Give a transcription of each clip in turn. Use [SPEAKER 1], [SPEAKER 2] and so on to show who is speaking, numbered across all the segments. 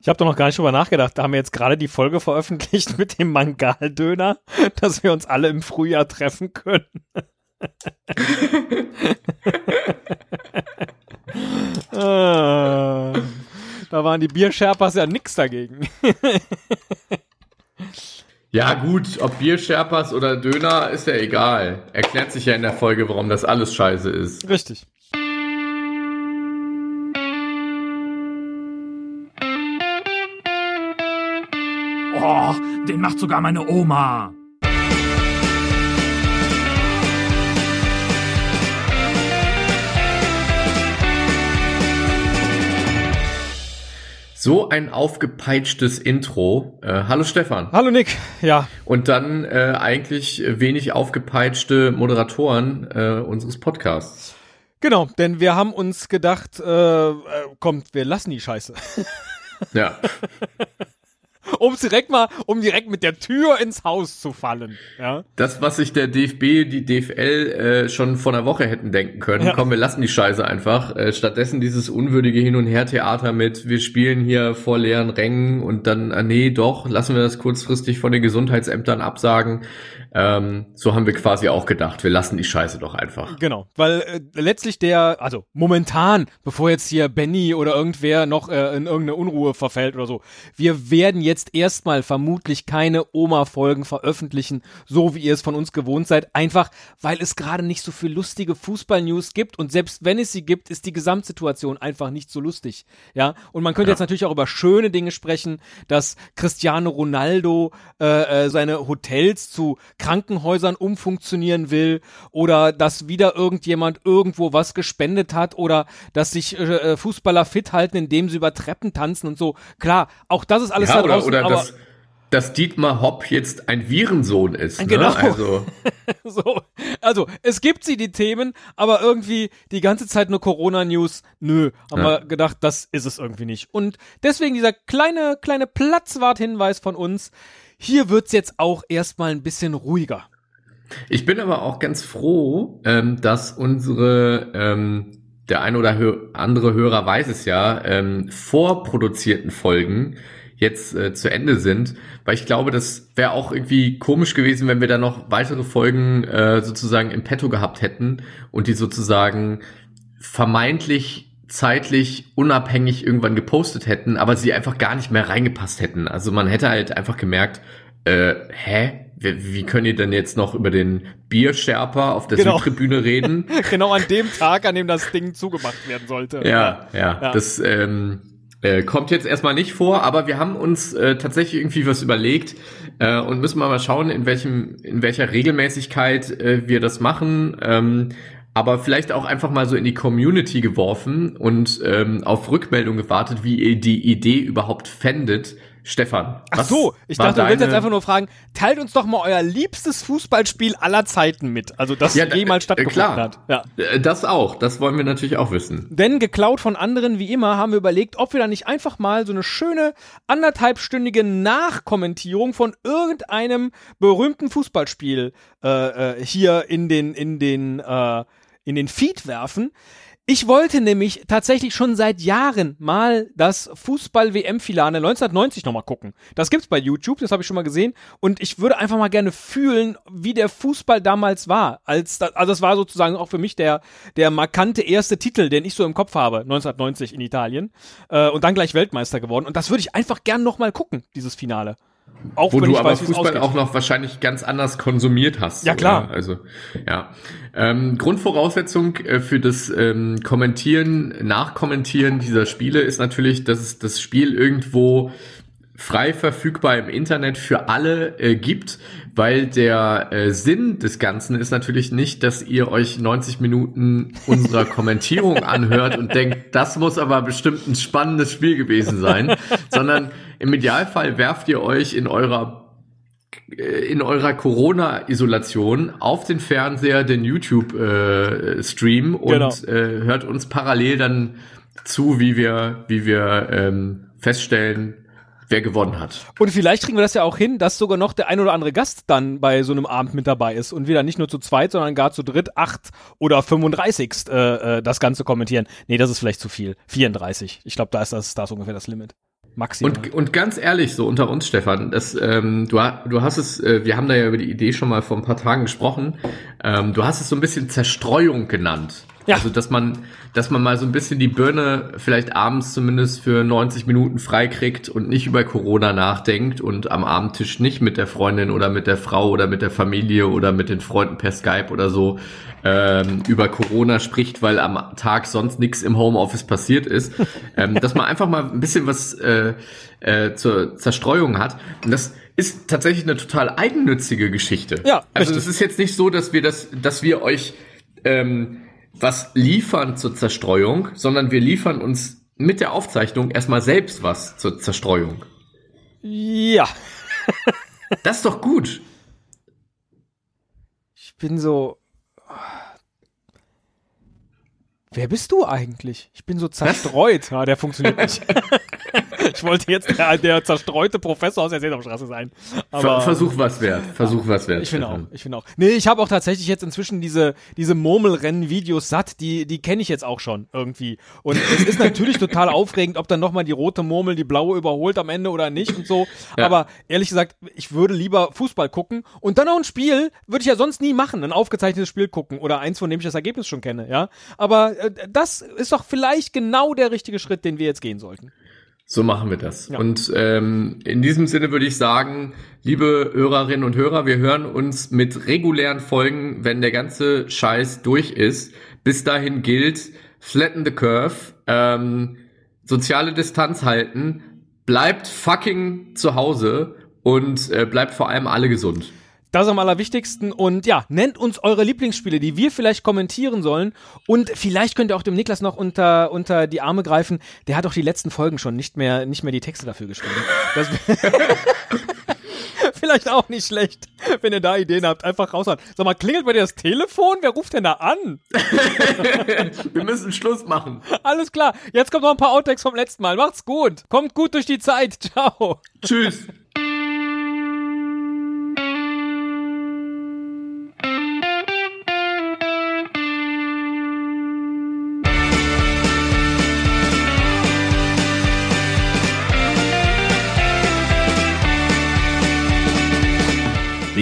[SPEAKER 1] Ich habe doch noch gar nicht drüber nachgedacht. Da haben wir jetzt gerade die Folge veröffentlicht mit dem Mangaldöner, dass wir uns alle im Frühjahr treffen können. ah, da waren die Bierscherpers ja nix dagegen.
[SPEAKER 2] Ja, gut, ob Bierscherpers oder Döner ist ja egal. Erklärt sich ja in der Folge, warum das alles scheiße ist.
[SPEAKER 1] Richtig.
[SPEAKER 3] Oh, den macht sogar meine Oma.
[SPEAKER 2] So ein aufgepeitschtes Intro. Äh, hallo Stefan.
[SPEAKER 1] Hallo Nick. Ja.
[SPEAKER 2] Und dann äh, eigentlich wenig aufgepeitschte Moderatoren äh, unseres Podcasts.
[SPEAKER 1] Genau, denn wir haben uns gedacht, äh, äh kommt, wir lassen die Scheiße.
[SPEAKER 2] Ja.
[SPEAKER 1] um direkt mal, um direkt mit der Tür ins Haus zu fallen. Ja.
[SPEAKER 2] Das, was sich der DFB, die DFL äh, schon vor einer Woche hätten denken können, ja. komm, wir lassen die Scheiße einfach. Äh, stattdessen dieses unwürdige Hin- und Her-Theater mit, wir spielen hier vor leeren Rängen und dann, ah, nee, doch, lassen wir das kurzfristig von den Gesundheitsämtern absagen. Ähm, so haben wir quasi auch gedacht, wir lassen die Scheiße doch einfach.
[SPEAKER 1] Genau, weil äh, letztlich der, also momentan, bevor jetzt hier Benny oder irgendwer noch äh, in irgendeine Unruhe verfällt oder so, wir werden jetzt erstmal vermutlich keine Oma-Folgen veröffentlichen, so wie ihr es von uns gewohnt seid, einfach weil es gerade nicht so viel lustige Fußball-News gibt und selbst wenn es sie gibt, ist die Gesamtsituation einfach nicht so lustig. Ja, und man könnte ja. jetzt natürlich auch über schöne Dinge sprechen, dass Cristiano Ronaldo äh, äh, seine Hotels zu Krankenhäusern umfunktionieren will oder dass wieder irgendjemand irgendwo was gespendet hat oder dass sich äh, Fußballer fit halten, indem sie über Treppen tanzen und so. Klar, auch das ist alles
[SPEAKER 2] ja,
[SPEAKER 1] da draußen,
[SPEAKER 2] oder, oder dass, dass Dietmar Hopp jetzt ein Virensohn ist. Ne? Genau. Also.
[SPEAKER 1] so. also, es gibt sie, die Themen, aber irgendwie die ganze Zeit nur Corona-News. Nö, haben ja. wir gedacht, das ist es irgendwie nicht. Und deswegen dieser kleine, kleine Platzwart-Hinweis von uns. Hier wird's jetzt auch erstmal ein bisschen ruhiger.
[SPEAKER 2] Ich bin aber auch ganz froh, ähm, dass unsere, ähm, der ein oder hö andere Hörer weiß es ja, ähm, vorproduzierten Folgen jetzt äh, zu Ende sind, weil ich glaube, das wäre auch irgendwie komisch gewesen, wenn wir da noch weitere Folgen äh, sozusagen im Petto gehabt hätten und die sozusagen vermeintlich zeitlich unabhängig irgendwann gepostet hätten, aber sie einfach gar nicht mehr reingepasst hätten. Also man hätte halt einfach gemerkt, äh, hä? Wie, wie können ihr denn jetzt noch über den Bierscherper auf der genau. Südtribüne reden?
[SPEAKER 1] genau an dem Tag, an dem das Ding zugemacht werden sollte.
[SPEAKER 2] Ja, ja. ja. Das ähm, äh, kommt jetzt erstmal nicht vor, aber wir haben uns äh, tatsächlich irgendwie was überlegt äh, und müssen mal, mal schauen, in welchem, in welcher Regelmäßigkeit äh, wir das machen. Ähm, aber vielleicht auch einfach mal so in die Community geworfen und ähm, auf Rückmeldung gewartet, wie ihr die Idee überhaupt fändet. Stefan.
[SPEAKER 1] Ach so, ich dachte, du willst jetzt einfach nur fragen, teilt uns doch mal euer liebstes Fußballspiel aller Zeiten mit. Also das ja, jemals stattgefunden klar. hat.
[SPEAKER 2] Ja. Äh, das auch, das wollen wir natürlich auch wissen.
[SPEAKER 1] Denn geklaut von anderen, wie immer, haben wir überlegt, ob wir da nicht einfach mal so eine schöne anderthalbstündige Nachkommentierung von irgendeinem berühmten Fußballspiel äh, äh, hier in den, in den äh, in den Feed werfen. Ich wollte nämlich tatsächlich schon seit Jahren mal das Fußball-WM-Finale 1990 nochmal gucken. Das gibt's bei YouTube, das habe ich schon mal gesehen. Und ich würde einfach mal gerne fühlen, wie der Fußball damals war. Als also das war sozusagen auch für mich der, der markante erste Titel, den ich so im Kopf habe, 1990 in Italien. Äh, und dann gleich Weltmeister geworden. Und das würde ich einfach gern nochmal gucken, dieses Finale.
[SPEAKER 2] Auch Wo du aber weiß, Fußball auch noch wahrscheinlich ganz anders konsumiert hast.
[SPEAKER 1] Ja, klar.
[SPEAKER 2] Oder? Also, ja. Ähm, Grundvoraussetzung äh, für das ähm, Kommentieren, Nachkommentieren dieser Spiele ist natürlich, dass das Spiel irgendwo frei verfügbar im Internet für alle äh, gibt, weil der äh, Sinn des Ganzen ist natürlich nicht, dass ihr euch 90 Minuten unserer Kommentierung anhört und denkt, das muss aber bestimmt ein spannendes Spiel gewesen sein, sondern im Idealfall werft ihr euch in eurer äh, in eurer Corona-Isolation auf den Fernseher den YouTube-Stream äh, und genau. äh, hört uns parallel dann zu, wie wir, wie wir ähm, feststellen, wer gewonnen hat.
[SPEAKER 1] Und vielleicht kriegen wir das ja auch hin, dass sogar noch der ein oder andere Gast dann bei so einem Abend mit dabei ist und wir dann nicht nur zu zweit, sondern gar zu dritt, acht oder 35 äh, äh, das Ganze kommentieren. Nee, das ist vielleicht zu viel. 34. Ich glaube, da ist das, da ist ungefähr das Limit. Maximal.
[SPEAKER 2] Und, und ganz ehrlich, so unter uns, Stefan, das, ähm, du, du hast es, äh, wir haben da ja über die Idee schon mal vor ein paar Tagen gesprochen. Ähm, du hast es so ein bisschen Zerstreuung genannt.
[SPEAKER 1] Ja.
[SPEAKER 2] Also, dass man, dass man mal so ein bisschen die Birne vielleicht abends zumindest für 90 Minuten freikriegt und nicht über Corona nachdenkt und am Abendtisch nicht mit der Freundin oder mit der Frau oder mit der Familie oder mit den Freunden per Skype oder so ähm, über Corona spricht, weil am Tag sonst nichts im Homeoffice passiert ist. ähm, dass man einfach mal ein bisschen was äh, äh, zur Zerstreuung hat. Und das ist tatsächlich eine total eigennützige Geschichte.
[SPEAKER 1] Ja,
[SPEAKER 2] also es ist jetzt nicht so, dass wir das, dass wir euch ähm, was liefern zur Zerstreuung, sondern wir liefern uns mit der Aufzeichnung erstmal selbst was zur Zerstreuung.
[SPEAKER 1] ja,
[SPEAKER 2] Das ist doch gut.
[SPEAKER 1] ich bin so. Wer bist du eigentlich? Ich bin so zerstreut. Ja, der funktioniert nicht. ich wollte jetzt der, der zerstreute Professor aus der Sesamstraße sein. Aber
[SPEAKER 2] Versuch was wert. Versuch was wert.
[SPEAKER 1] Ich finde auch, ich finde auch. Nee, ich habe auch tatsächlich jetzt inzwischen diese, diese Murmelrennen-Videos satt, die, die kenne ich jetzt auch schon irgendwie. Und es ist natürlich total aufregend, ob dann nochmal die rote Murmel die blaue überholt am Ende oder nicht und so.
[SPEAKER 2] Ja.
[SPEAKER 1] Aber ehrlich gesagt, ich würde lieber Fußball gucken und dann auch ein Spiel, würde ich ja sonst nie machen, ein aufgezeichnetes Spiel gucken oder eins, von dem ich das Ergebnis schon kenne, ja. Aber äh, das ist doch vielleicht genau der richtige Schritt, den wir jetzt gehen sollten.
[SPEAKER 2] So machen wir das.
[SPEAKER 1] Ja.
[SPEAKER 2] Und ähm, in diesem Sinne würde ich sagen, liebe Hörerinnen und Hörer, wir hören uns mit regulären Folgen, wenn der ganze Scheiß durch ist. Bis dahin gilt, flatten the curve, ähm, soziale Distanz halten, bleibt fucking zu Hause und äh, bleibt vor allem alle gesund.
[SPEAKER 1] Das ist am allerwichtigsten. Und ja, nennt uns eure Lieblingsspiele, die wir vielleicht kommentieren sollen. Und vielleicht könnt ihr auch dem Niklas noch unter, unter die Arme greifen. Der hat doch die letzten Folgen schon nicht mehr, nicht mehr die Texte dafür geschrieben. Vielleicht auch nicht schlecht, wenn ihr da Ideen habt. Einfach raushauen. Sag mal, klingelt bei dir das Telefon? Wer ruft denn da an?
[SPEAKER 2] Wir müssen Schluss machen.
[SPEAKER 1] Alles klar. Jetzt kommt noch ein paar Outtakes vom letzten Mal. Macht's gut. Kommt gut durch die Zeit. Ciao.
[SPEAKER 2] Tschüss.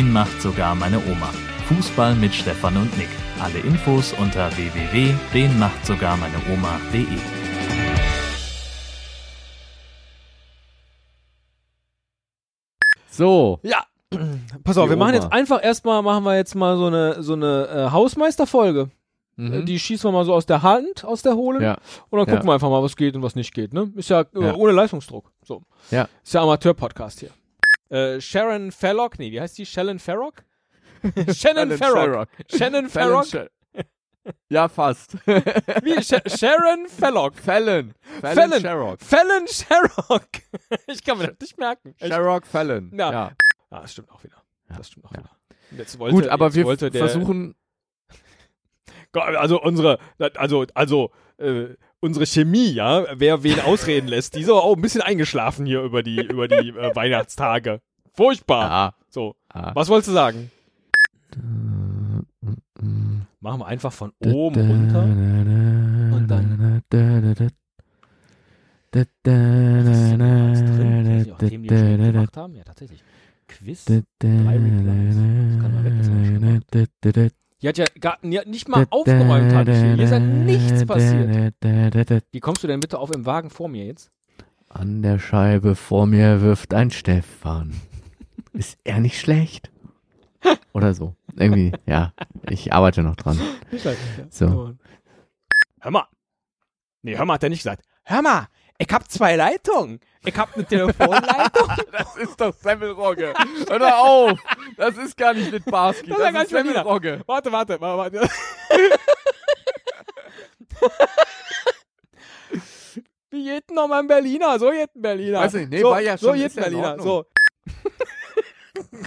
[SPEAKER 4] Den macht sogar meine Oma. Fußball mit Stefan und Nick. Alle Infos unter www.denmachtsogarmeineoma.de.
[SPEAKER 5] So,
[SPEAKER 1] Ja. Pass auf,
[SPEAKER 5] Die
[SPEAKER 1] wir machen
[SPEAKER 5] Oma.
[SPEAKER 1] jetzt einfach erstmal, machen wir jetzt mal so eine, so eine äh, Hausmeisterfolge.
[SPEAKER 5] Mhm.
[SPEAKER 1] Die schießen wir mal so aus der Hand, aus der Hohle.
[SPEAKER 5] Ja.
[SPEAKER 1] Und dann
[SPEAKER 5] Ja.
[SPEAKER 1] gucken wir einfach mal, was geht und was nicht geht. Ne? Ist ja, äh,
[SPEAKER 5] Ja.
[SPEAKER 1] ohne Leistungsdruck. So.
[SPEAKER 5] Ja.
[SPEAKER 1] Ist ja Amateur-Podcast hier. Äh, Sharon Farrock, nee, wie heißt die? Shannon Farrock? Shannon Farrock. Shannon Farrock?
[SPEAKER 5] Ja, fast.
[SPEAKER 1] Wie? Sh Sharon Farrock.
[SPEAKER 5] Fallon.
[SPEAKER 1] Fallon.
[SPEAKER 5] Sherrock.
[SPEAKER 1] Fallon Sherrock. ich kann mir das nicht merken.
[SPEAKER 5] Sherrock Fallon.
[SPEAKER 1] Ja.
[SPEAKER 5] ja.
[SPEAKER 1] Ah, das stimmt auch wieder. Das stimmt auch
[SPEAKER 5] Ja.
[SPEAKER 1] wieder. Jetzt wollte,
[SPEAKER 5] Gut, aber wir versuchen,
[SPEAKER 1] Also unsere, also, also, äh, unsere Chemie, ja, wer wen ausreden lässt, die ist aber auch ein bisschen eingeschlafen hier über die, über die äh, Weihnachtstage. Furchtbar.
[SPEAKER 5] ja,
[SPEAKER 1] So.
[SPEAKER 5] ja.
[SPEAKER 1] Was wolltest du sagen? Machen wir einfach von oben runter.
[SPEAKER 5] Und
[SPEAKER 1] dann- Was ist denn da drin? Themen, die wir schon gemacht haben? Ja, tatsächlich. Quiz. Drei Replies. Das kann man weg, das Die hat ja gar, die hat nicht mal aufgeräumt, habe ich hier. Hier ist ja nichts passiert. Wie kommst du denn bitte auf im Wagen vor mir jetzt?
[SPEAKER 5] An der Scheibe vor mir wirft ein Stefan. Ist er nicht schlecht? Oder so. Irgendwie, ja. Ich arbeite noch dran. So.
[SPEAKER 1] Hör mal. Nee, hör mal, hat er nicht gesagt. Hör mal, ich hab zwei Leitungen. Ich hab eine Telefonleitung.
[SPEAKER 5] Das ist doch Semmelrogge. Hör doch auf. Das ist gar nicht Litbarski.
[SPEAKER 1] Das ist ja ganz Berliner.
[SPEAKER 5] Semmelrogge.
[SPEAKER 1] warte, warte, warte. warte. Wie geht denn nochmal ein Berliner? So geht ein Berliner.
[SPEAKER 5] Weiß nicht, nee,
[SPEAKER 1] so,
[SPEAKER 5] war ja
[SPEAKER 1] So
[SPEAKER 5] schon,
[SPEAKER 1] geht
[SPEAKER 5] ist
[SPEAKER 1] ein
[SPEAKER 5] ja in
[SPEAKER 1] Berliner.
[SPEAKER 5] Ordnung.
[SPEAKER 1] So.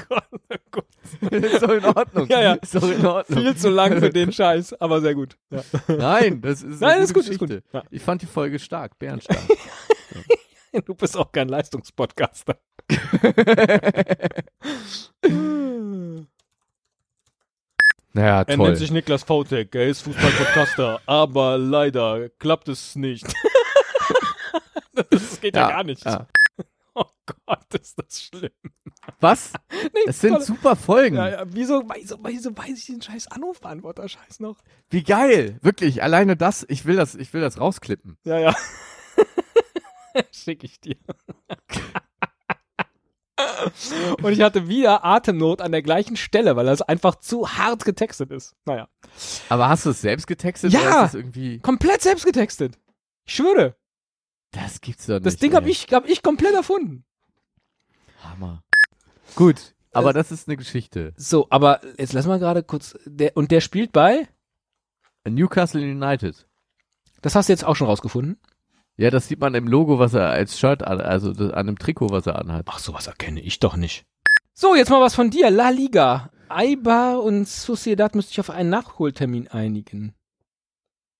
[SPEAKER 1] Gott, oh Gott.
[SPEAKER 5] Ist doch in Ordnung.
[SPEAKER 1] Ja, ja.
[SPEAKER 5] Ist doch in Ordnung.
[SPEAKER 1] Viel zu lang für den Scheiß, aber sehr gut. Ja.
[SPEAKER 5] Nein, das ist
[SPEAKER 1] Nein,
[SPEAKER 5] eine
[SPEAKER 1] ist gut, ist gut. Ja.
[SPEAKER 5] Ich fand die Folge stark, bärenstark.
[SPEAKER 1] Du bist auch kein Leistungspodcaster.
[SPEAKER 5] naja,
[SPEAKER 1] Er
[SPEAKER 5] toll.
[SPEAKER 1] nennt sich Niklas Vautek, er ist Fußballpodcaster, aber leider klappt es nicht. Das geht ja,
[SPEAKER 5] Ja,
[SPEAKER 1] gar nicht.
[SPEAKER 5] ja.
[SPEAKER 1] Oh Gott, ist das schlimm.
[SPEAKER 5] Was?
[SPEAKER 1] Nee,
[SPEAKER 5] Es sind super Folgen.
[SPEAKER 1] ja, ja, wieso, wieso, wieso weiß ich den scheiß Anrufbeantworter-Scheiß noch?
[SPEAKER 5] Wie geil. Wirklich, alleine das, ich will das, ich will das rausklippen.
[SPEAKER 1] Ja, ja. Schick ich dir. Und ich hatte wieder Atemnot an der gleichen Stelle, weil das einfach zu hart getextet ist. Naja.
[SPEAKER 5] Aber hast du es selbst getextet?
[SPEAKER 1] Ja.
[SPEAKER 5] Irgendwie.
[SPEAKER 1] Komplett selbst getextet. Ich schwöre.
[SPEAKER 5] Das gibt's doch nicht.
[SPEAKER 1] Das Ding habe ich, hab ich komplett erfunden.
[SPEAKER 5] Hammer. Gut, aber das ist eine Geschichte.
[SPEAKER 1] So, aber jetzt lass mal gerade kurz. Der, und der spielt bei?
[SPEAKER 5] Newcastle United.
[SPEAKER 1] Das hast du jetzt auch schon rausgefunden?
[SPEAKER 5] Ja, das sieht man im Logo, was er als Shirt an, also das, an dem Trikot, was er anhat.
[SPEAKER 1] Ach, sowas erkenne ich doch nicht. So, jetzt mal was von dir. La Liga. Eibar und Sociedad müsste sich auf einen Nachholtermin einigen.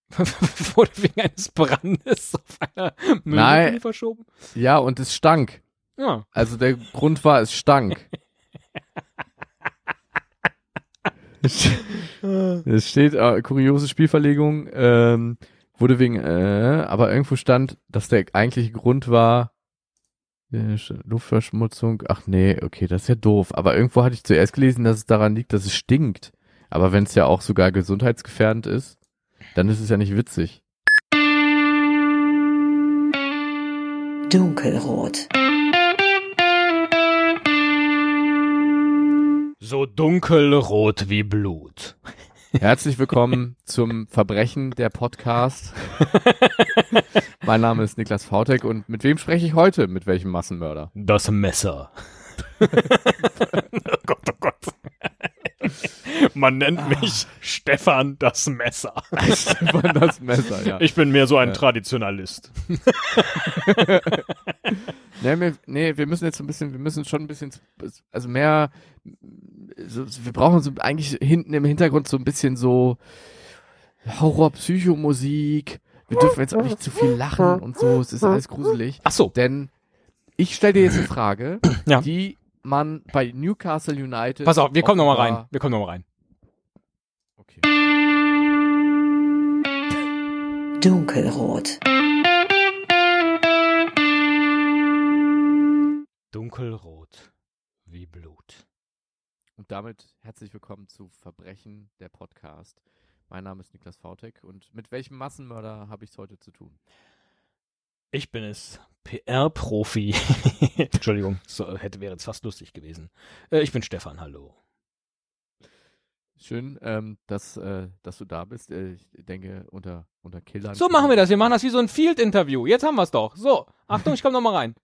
[SPEAKER 1] Wurde wegen eines Brandes auf einer Mülldeponie
[SPEAKER 5] Nein.
[SPEAKER 1] verschoben?
[SPEAKER 5] Ja, und es stank.
[SPEAKER 1] Ja.
[SPEAKER 5] Also der Grund war, es stank. Es steht, äh, kuriose Spielverlegung, ähm, wurde wegen, äh, aber irgendwo stand, dass der eigentliche Grund war, äh, Sch- Luftverschmutzung. Ach nee, okay, das ist ja doof. Aber irgendwo hatte ich zuerst gelesen, dass es daran liegt, dass es stinkt. Aber wenn es ja auch sogar gesundheitsgefährdend ist, dann ist es ja nicht witzig.
[SPEAKER 6] Dunkelrot.
[SPEAKER 1] So dunkelrot wie Blut.
[SPEAKER 5] Herzlich willkommen zum Verbrechen der Podcast. mein Name ist Niklas Vautek und mit wem spreche ich heute? Mit welchem Massenmörder?
[SPEAKER 1] Das Messer. oh Gott, oh Gott. Man nennt mich Stefan das Messer.
[SPEAKER 5] Stefan das Messer, ja.
[SPEAKER 1] Ich bin mehr so ein
[SPEAKER 5] Ja.
[SPEAKER 1] Traditionalist.
[SPEAKER 5] Nee, wir, nee, wir müssen jetzt so ein bisschen, wir müssen schon ein bisschen, also mehr, so, wir brauchen so eigentlich hinten im Hintergrund so ein bisschen so Horror-Psychomusik. Wir dürfen jetzt auch nicht zu viel lachen und so, es ist alles gruselig.
[SPEAKER 1] Ach so.
[SPEAKER 5] Denn ich stelle dir jetzt eine Frage,
[SPEAKER 1] Ja.
[SPEAKER 5] die man bei Newcastle United.
[SPEAKER 1] Pass auf, wir kommen nochmal rein. Wir kommen nochmal rein.
[SPEAKER 5] Okay.
[SPEAKER 6] Dunkelrot.
[SPEAKER 1] Dunkelrot wie Blut.
[SPEAKER 5] Und damit herzlich willkommen zu Verbrechen der Podcast. Mein Name ist Niklas Vautek und mit welchem Massenmörder habe ich es heute zu tun?
[SPEAKER 1] Ich bin es, PR-Profi. Entschuldigung, so, hätte wäre jetzt fast lustig gewesen. Äh, ich bin Stefan, hallo.
[SPEAKER 5] Schön, ähm, dass, äh, dass du da bist. Äh, ich denke, unter, unter Killern.
[SPEAKER 1] So machen wir das. Wir machen das wie so ein Field-Interview. Jetzt haben wir es doch. So, Achtung, ich komme nochmal rein.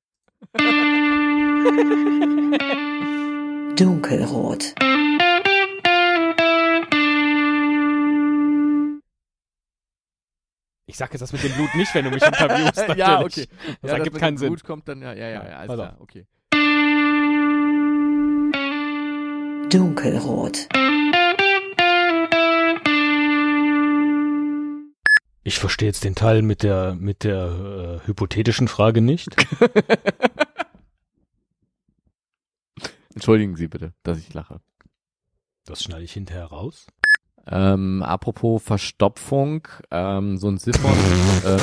[SPEAKER 6] Dunkelrot.
[SPEAKER 1] Ich sag jetzt das mit dem Blut nicht, wenn du mich interviewst. Natürlich.
[SPEAKER 5] ja, okay.
[SPEAKER 1] Das
[SPEAKER 5] ja,
[SPEAKER 1] ergibt
[SPEAKER 5] mit
[SPEAKER 1] keinen
[SPEAKER 5] dem
[SPEAKER 1] Sinn.
[SPEAKER 5] Blut kommt dann, ja, ja, ja,
[SPEAKER 1] Ja,
[SPEAKER 5] alles klar, okay.
[SPEAKER 6] Dunkelrot.
[SPEAKER 1] Ich verstehe jetzt den Teil mit der, mit der äh, hypothetischen Frage nicht.
[SPEAKER 5] Entschuldigen Sie bitte, dass ich lache.
[SPEAKER 1] Das schneide ich hinterher raus.
[SPEAKER 5] Ähm, apropos Verstopfung, ähm, so ein Siphon. äh,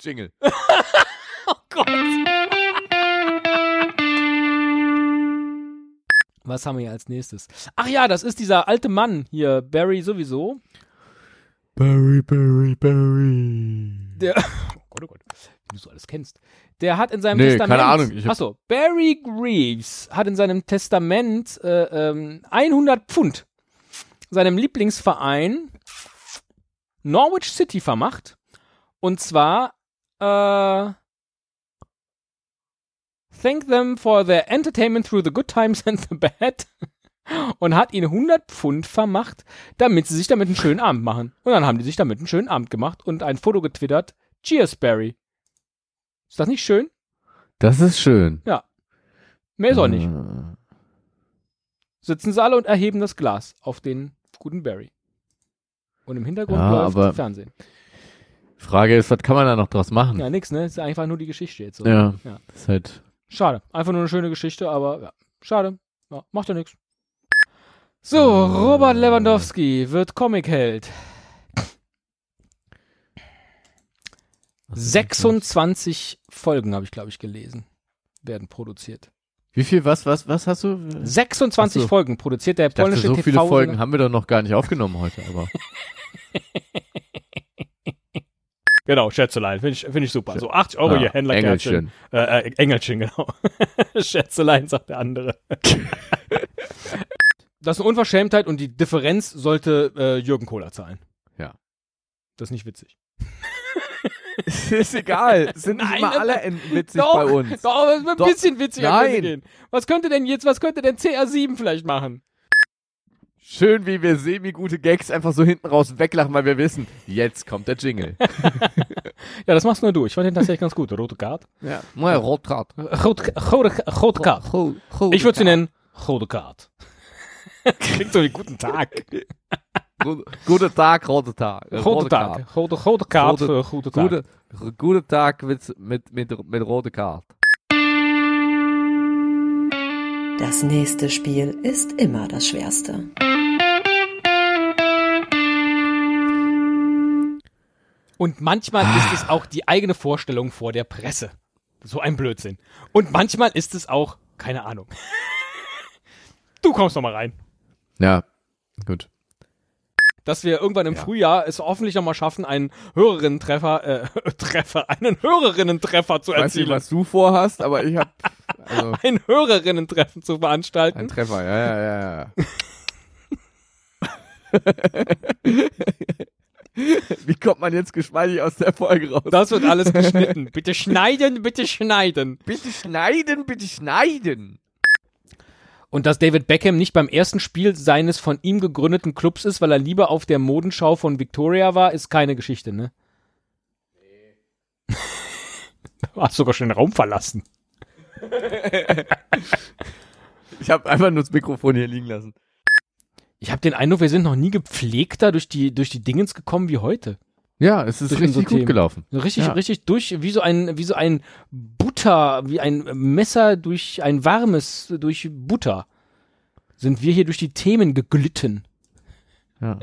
[SPEAKER 5] Jingle.
[SPEAKER 1] Was haben wir hier als nächstes? Ach ja, das ist dieser alte Mann hier, Barry sowieso.
[SPEAKER 5] Barry, Barry, Barry.
[SPEAKER 1] Der, oh Gott, oh Gott, wie du so alles kennst. Der hat in seinem
[SPEAKER 5] Nee,
[SPEAKER 1] Testament.
[SPEAKER 5] keine Ahnung, ich
[SPEAKER 1] Achso, Barry Greaves hat in seinem Testament äh, ähm, 100 Pfund seinem Lieblingsverein Norwich City vermacht. Und zwar äh, Thank them for their entertainment through the good times and the bad. Und hat ihnen 100 Pfund vermacht, damit sie sich damit einen schönen Abend machen. Und dann haben die sich damit einen schönen Abend gemacht und ein Foto getwittert. Cheers, Barry. Ist das nicht schön?
[SPEAKER 5] Das ist schön.
[SPEAKER 1] Mehr ist auch nicht.
[SPEAKER 5] Äh,
[SPEAKER 1] Sitzen sie alle und erheben das Glas auf den guten Barry. Und im Hintergrund
[SPEAKER 5] Ja,
[SPEAKER 1] läuft Fernsehen.
[SPEAKER 5] Frage ist, was kann man da noch draus machen?
[SPEAKER 1] Ja, nix, ne? Ist einfach nur die Geschichte jetzt so.
[SPEAKER 5] Ja.
[SPEAKER 1] Ja.
[SPEAKER 5] Ist halt
[SPEAKER 1] Schade. Einfach nur eine schöne Geschichte, aber ja, schade. Ja, macht ja nichts. So, Robert Lewandowski wird Comicheld. 26 Folgen habe ich, glaube ich, gelesen. Werden produziert.
[SPEAKER 5] Wie viel, was, was, was hast du?
[SPEAKER 1] 26
[SPEAKER 5] Ach so.
[SPEAKER 1] Folgen produziert der
[SPEAKER 5] Ich dachte,
[SPEAKER 1] polnische
[SPEAKER 5] so
[SPEAKER 1] TV.
[SPEAKER 5] viele Folgen haben wir doch noch gar nicht aufgenommen heute, aber.
[SPEAKER 1] Genau, Schätzelein. Finde ich, find ich super. So 80 Euro
[SPEAKER 5] Ja,
[SPEAKER 1] hier, Händlerkärtchen. Äh, äh, Engelchen, genau. Schätzelein, sagt der andere. das ist eine Unverschämtheit und die Differenz sollte äh, Jürgen Kohler zahlen.
[SPEAKER 5] Ja.
[SPEAKER 1] Das ist nicht witzig.
[SPEAKER 5] ist egal. Sind nicht
[SPEAKER 1] Nein,
[SPEAKER 5] immer alle witzig
[SPEAKER 1] doch,
[SPEAKER 5] bei uns.
[SPEAKER 1] Doch, aber es ein
[SPEAKER 5] Doch.
[SPEAKER 1] bisschen witziger
[SPEAKER 5] Nein.
[SPEAKER 1] gehen. Was könnte denn jetzt, was könnte denn CR7 vielleicht machen?
[SPEAKER 5] Schön, wie wir semi-gute Gags einfach so hinten raus weglachen, weil wir wissen, jetzt kommt der Jingle.
[SPEAKER 1] Ja, das machst nur du. Ich fand den tatsächlich ganz gut. Rote Karte.
[SPEAKER 5] ja.
[SPEAKER 1] Rote Karte. Ich würde sie nennen Rote Karte. Klingt so wie guten Tag.
[SPEAKER 5] Guten Tag, roter Tag. Äh,
[SPEAKER 1] Rote
[SPEAKER 5] Karte.
[SPEAKER 1] Tag. Rote, rote Karte
[SPEAKER 5] Rote-
[SPEAKER 1] für gute Tag.
[SPEAKER 5] Gute, guten Tag mit, mit, mit, mit roter Karte.
[SPEAKER 6] Das nächste Spiel ist immer das schwerste.
[SPEAKER 1] Und manchmal ist es auch die eigene Vorstellung vor der Presse. So ein Blödsinn. Und manchmal ist es auch, keine Ahnung. Du kommst noch mal rein.
[SPEAKER 5] Ja, gut.
[SPEAKER 1] Dass wir irgendwann im
[SPEAKER 5] Ja.
[SPEAKER 1] Frühjahr es hoffentlich noch mal schaffen, einen Hörerinnen-Treffer, äh, Treffer, einen Hörerinnen-Treffer zu
[SPEAKER 5] Ich weiß nicht,
[SPEAKER 1] erzielen.
[SPEAKER 5] was du vorhast, aber ich hab, also,
[SPEAKER 1] Ein Hörerinnen-Treffen zu veranstalten.
[SPEAKER 5] ein Treffer, ja, ja, ja, ja. Wie kommt man jetzt geschmeidig aus der Folge raus?
[SPEAKER 1] Das wird alles geschnitten. Bitte schneiden, bitte schneiden.
[SPEAKER 5] bitte schneiden, bitte schneiden.
[SPEAKER 1] Und dass David Beckham nicht beim ersten Spiel seines von ihm gegründeten Clubs ist, weil er lieber auf der Modenschau von Victoria war, ist keine Geschichte, ne? Nee. Hast sogar schon den Raum verlassen.
[SPEAKER 5] Ich habe einfach nur das Mikrofon hier liegen lassen.
[SPEAKER 1] Ich habe den Eindruck, wir sind noch nie gepflegter durch die, durch die Dingens gekommen wie heute.
[SPEAKER 5] Ja, es ist richtig gut gelaufen.
[SPEAKER 1] Richtig,
[SPEAKER 5] Ja.
[SPEAKER 1] richtig durch, wie so ein, wie so ein Butter, wie ein Messer durch ein warmes, durch Butter. Sind wir hier durch die Themen geglitten.
[SPEAKER 5] Ja.